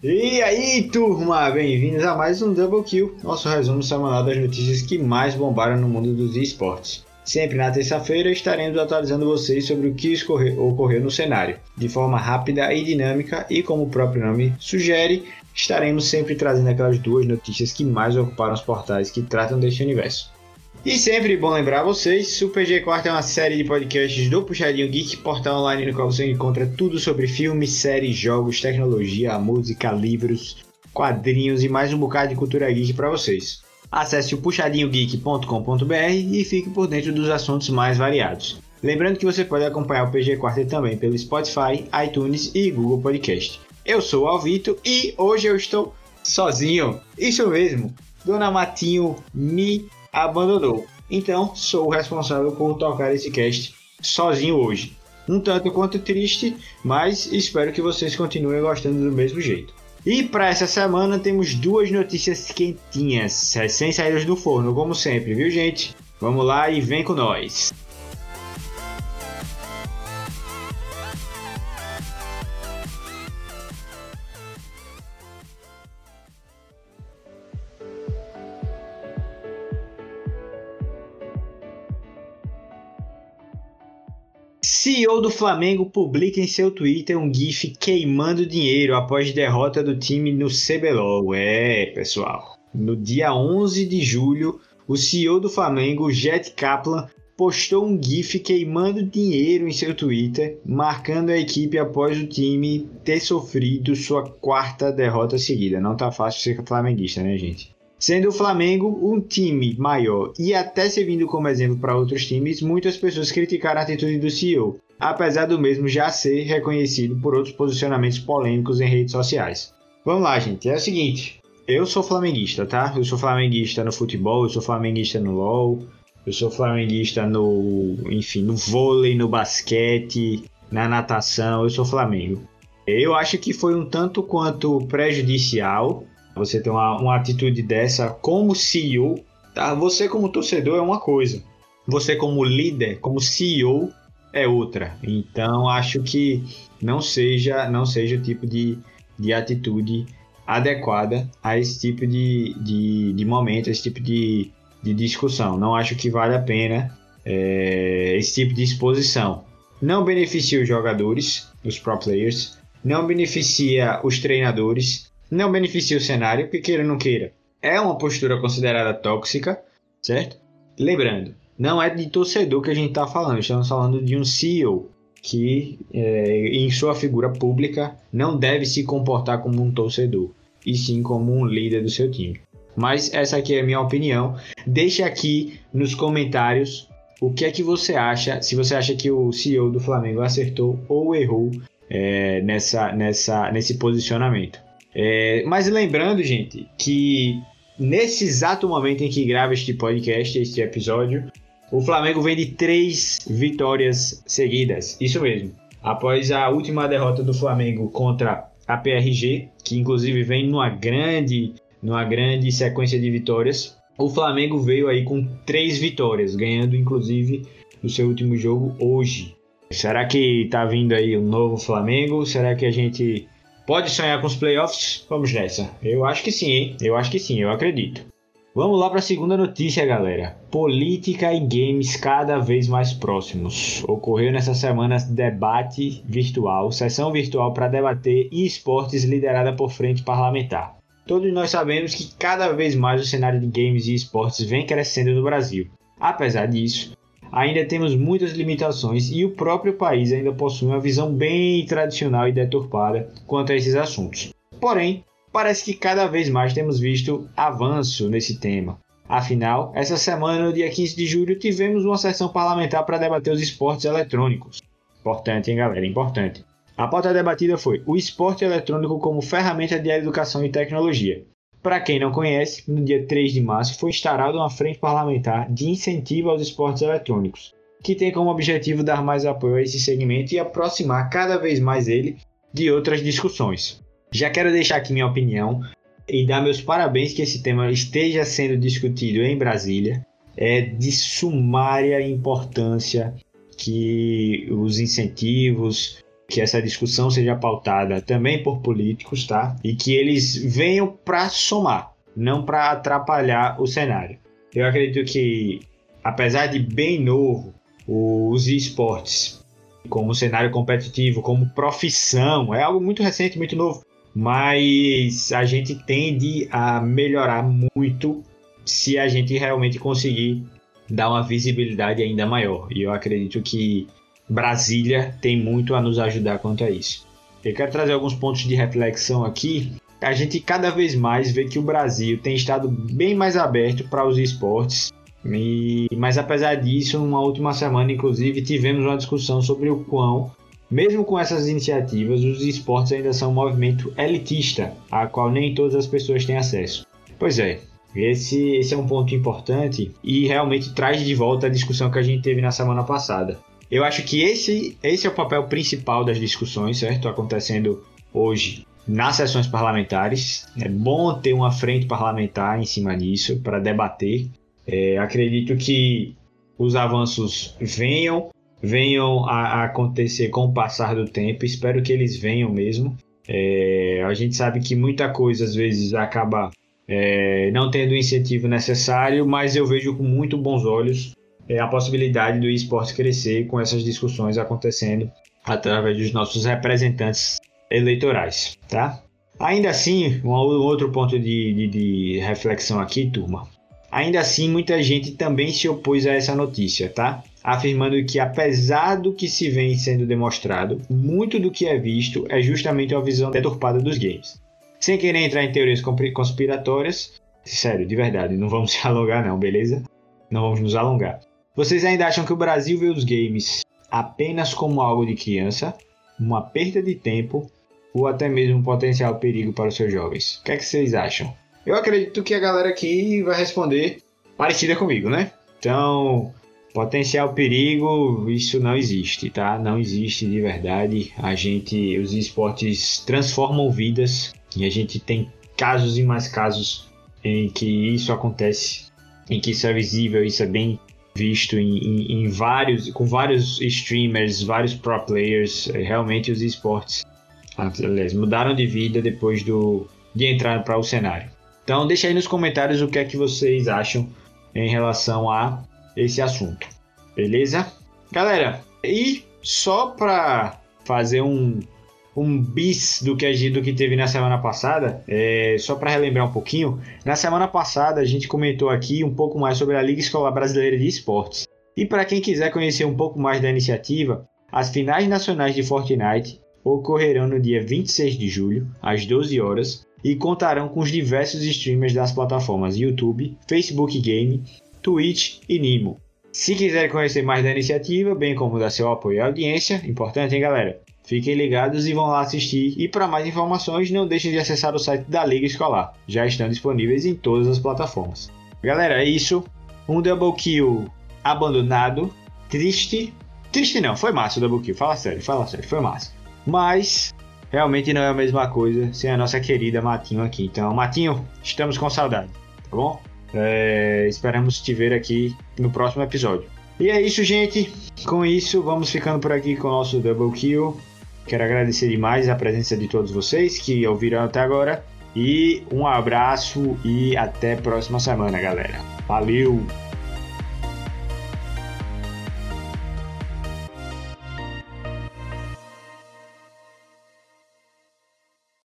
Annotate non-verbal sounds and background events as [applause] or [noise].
E aí, turma, bem-vindos a mais um Double Kill, nosso resumo semanal das notícias que mais bombaram no mundo dos esportes. Sempre na terça-feira estaremos atualizando vocês sobre o que ocorreu no cenário, de forma rápida e dinâmica, e como o próprio nome sugere, estaremos sempre trazendo aquelas duas notícias que mais ocuparam os portais que tratam deste universo. E sempre bom lembrar vocês, o PG4 é uma série de podcasts do Puxadinho Geek, portal online no qual você encontra tudo sobre filmes, séries, jogos, tecnologia, música, livros, quadrinhos e mais um bocado de cultura geek para vocês. Acesse o puxadinhogeek.com.br e fique por dentro dos assuntos mais variados. Lembrando que você pode acompanhar o PG Quarter também pelo Spotify, iTunes e Google Podcast. Eu sou o Alvito e hoje eu estou sozinho. Isso mesmo, Dona Matinho me abandonou. Então, sou o responsável por tocar esse cast sozinho hoje. Um tanto quanto triste, mas espero que vocês continuem gostando do mesmo jeito. E para essa semana temos duas notícias quentinhas, recém saídas do forno, como sempre, viu gente? Vamos lá e vem com nós! CEO do Flamengo publica em seu Twitter um GIF queimando dinheiro após derrota do time no CBLOL. É, pessoal. No dia 11 de julho, o CEO do Flamengo, Jet Kaplan, postou um GIF queimando dinheiro em seu Twitter, marcando a equipe após o time ter sofrido sua quarta derrota seguida. Não tá fácil ser flamenguista, né, gente? Sendo o Flamengo um time maior e até servindo como exemplo para outros times, muitas pessoas criticaram a atitude do CEO, apesar do mesmo já ser reconhecido por outros posicionamentos polêmicos em redes sociais. Vamos lá, gente. É o seguinte. Eu sou flamenguista, tá? Eu sou flamenguista no futebol, eu sou flamenguista no LoL, eu sou flamenguista no, enfim, no vôlei, no basquete, na natação, eu sou Flamengo. Eu acho que foi um tanto quanto prejudicial você ter uma, uma atitude dessa como CEO, tá? Você como torcedor é uma coisa. Você como líder, como CEO é outra. Então acho que não seja não seja o tipo de, de atitude adequada a esse tipo de, de, de momento, esse tipo de, de discussão. Não acho que vale a pena é, esse tipo de exposição. Não beneficia os jogadores, os pro players, não beneficia os treinadores, não beneficia o cenário, porque queira ou não queira. É uma postura considerada tóxica, certo? Lembrando, não é de torcedor que a gente está falando, estamos falando de um CEO que, é, em sua figura pública, não deve se comportar como um torcedor, e sim como um líder do seu time. Mas essa aqui é a minha opinião. Deixe aqui nos comentários o que é que você acha, se você acha que o CEO do Flamengo acertou ou errou é, nessa, nessa, nesse posicionamento. É, mas lembrando, gente, que nesse exato momento em que grava este podcast, este episódio, o Flamengo vem de três vitórias seguidas. Isso mesmo. Após a última derrota do Flamengo contra a PRG, que inclusive vem numa grande, numa grande sequência de vitórias, o Flamengo veio aí com três vitórias, ganhando inclusive o seu último jogo hoje. Será que tá vindo aí um novo Flamengo? Será que a gente Pode sonhar com os playoffs? Vamos nessa. Eu acho que sim, hein? Eu acho que sim, eu acredito. Vamos lá para a segunda notícia, galera. Política e games cada vez mais próximos. Ocorreu nessa semana debate virtual, sessão virtual para debater esportes liderada por frente parlamentar. Todos nós sabemos que cada vez mais o cenário de games e esportes vem crescendo no Brasil. Apesar disso, ainda temos muitas limitações e o próprio país ainda possui uma visão bem tradicional e deturpada quanto a esses assuntos. Porém, parece que cada vez mais temos visto avanço nesse tema. Afinal, essa semana, no dia 15 de julho, tivemos uma sessão parlamentar para debater os esportes eletrônicos. Importante, hein, galera? Importante. A pauta debatida foi o esporte eletrônico como ferramenta de educação e tecnologia. Para quem não conhece, no dia 3 de março foi instaurada uma frente parlamentar de incentivo aos esportes eletrônicos, que tem como objetivo dar mais apoio a esse segmento e aproximar cada vez mais ele de outras discussões. Já quero deixar aqui minha opinião e dar meus parabéns que esse tema esteja sendo discutido em Brasília. É de sumária importância que os incentivos, que essa discussão seja pautada também por políticos, tá? E que eles venham para somar, não para atrapalhar o cenário. Eu acredito que, apesar de bem novo, os esportes como cenário competitivo, como profissão, é algo muito recente, muito novo, mas a gente tende a melhorar muito se a gente realmente conseguir dar uma visibilidade ainda maior. E eu acredito que Brasília tem muito a nos ajudar quanto a isso. Eu quero trazer alguns pontos de reflexão aqui. A gente cada vez mais vê que o Brasil tem estado bem mais aberto para os esportes. E, mas apesar disso, numa última semana, inclusive, tivemos uma discussão sobre o quão, mesmo com essas iniciativas, os esportes ainda são um movimento elitista, a qual nem todas as pessoas têm acesso. Pois é, esse, esse é um ponto importante e realmente traz de volta a discussão que a gente teve na semana passada. Eu acho que esse, esse é o papel principal das discussões, certo? Acontecendo hoje nas sessões parlamentares. É bom ter uma frente parlamentar em cima disso para debater. É, acredito que os avanços venham, venham a, a, acontecer com o passar do tempo. Espero que eles venham mesmo. É, a gente sabe que muita coisa às vezes acaba é, não tendo o incentivo necessário, mas eu vejo com muito bons olhos é, a possibilidade do esporte crescer com essas discussões acontecendo através dos nossos representantes eleitorais, tá? Ainda assim, um outro ponto de, de, de reflexão aqui, turma. Ainda assim, muita gente também se opôs a essa notícia, tá? Afirmando que, apesar do que se vem sendo demonstrado, muito do que é visto é justamente uma visão deturpada dos games. Sem querer entrar em teorias conspiratórias, sério, de verdade, não vamos [laughs] se alongar, não, beleza? Não vamos nos alongar. Vocês ainda acham que o Brasil vê os games apenas como algo de criança, uma perda de tempo ou até mesmo um potencial perigo para os seus jovens? O que é que vocês acham? Eu acredito que a galera aqui vai responder parecida comigo, né? Então, potencial perigo, isso não existe, tá? Não existe de verdade. A gente, os esportes transformam vidas e a gente tem casos e mais casos em que isso acontece, em que isso é visível, isso é bem visto em, em, em, vários, com vários streamers, vários pro players, é, realmente os esportes aliás, mudaram de vida depois do, de entrar para o cenário. Então deixa aí nos comentários o que é que vocês acham em relação a esse assunto, beleza? Galera, e só para fazer um, um bis do que, do que teve na semana passada, é, só para relembrar um pouquinho, na semana passada a gente comentou aqui um pouco mais sobre a Liga Escolar Brasileira de Esportes. E para quem quiser conhecer um pouco mais da iniciativa, as finais nacionais de Fortnite ocorrerão no dia 26 de julho, às 12 horas, e contarão com os diversos streamers das plataformas YouTube, Facebook Game, Twitch e Nimo. Se quiser conhecer mais da iniciativa, bem como dar seu apoio e audiência, importante hein galera? Fiquem ligados e vão lá assistir. E para mais informações, não deixem de acessar o site da Liga Escolar. Já estão disponíveis em todas as plataformas. Galera, é isso. Um double kill abandonado. Triste. Triste não, foi massa o double kill. Fala sério, fala sério, foi massa. Mas realmente não é a mesma coisa sem a nossa querida Matinho aqui. Então, Matinho, estamos com saudade, tá bom? É, esperamos te ver aqui no próximo episódio. E é isso, gente. Com isso, vamos ficando por aqui com o nosso Double Kill. Quero agradecer demais a presença de todos vocês que ouviram até agora. E um abraço e até próxima semana, galera. Valeu!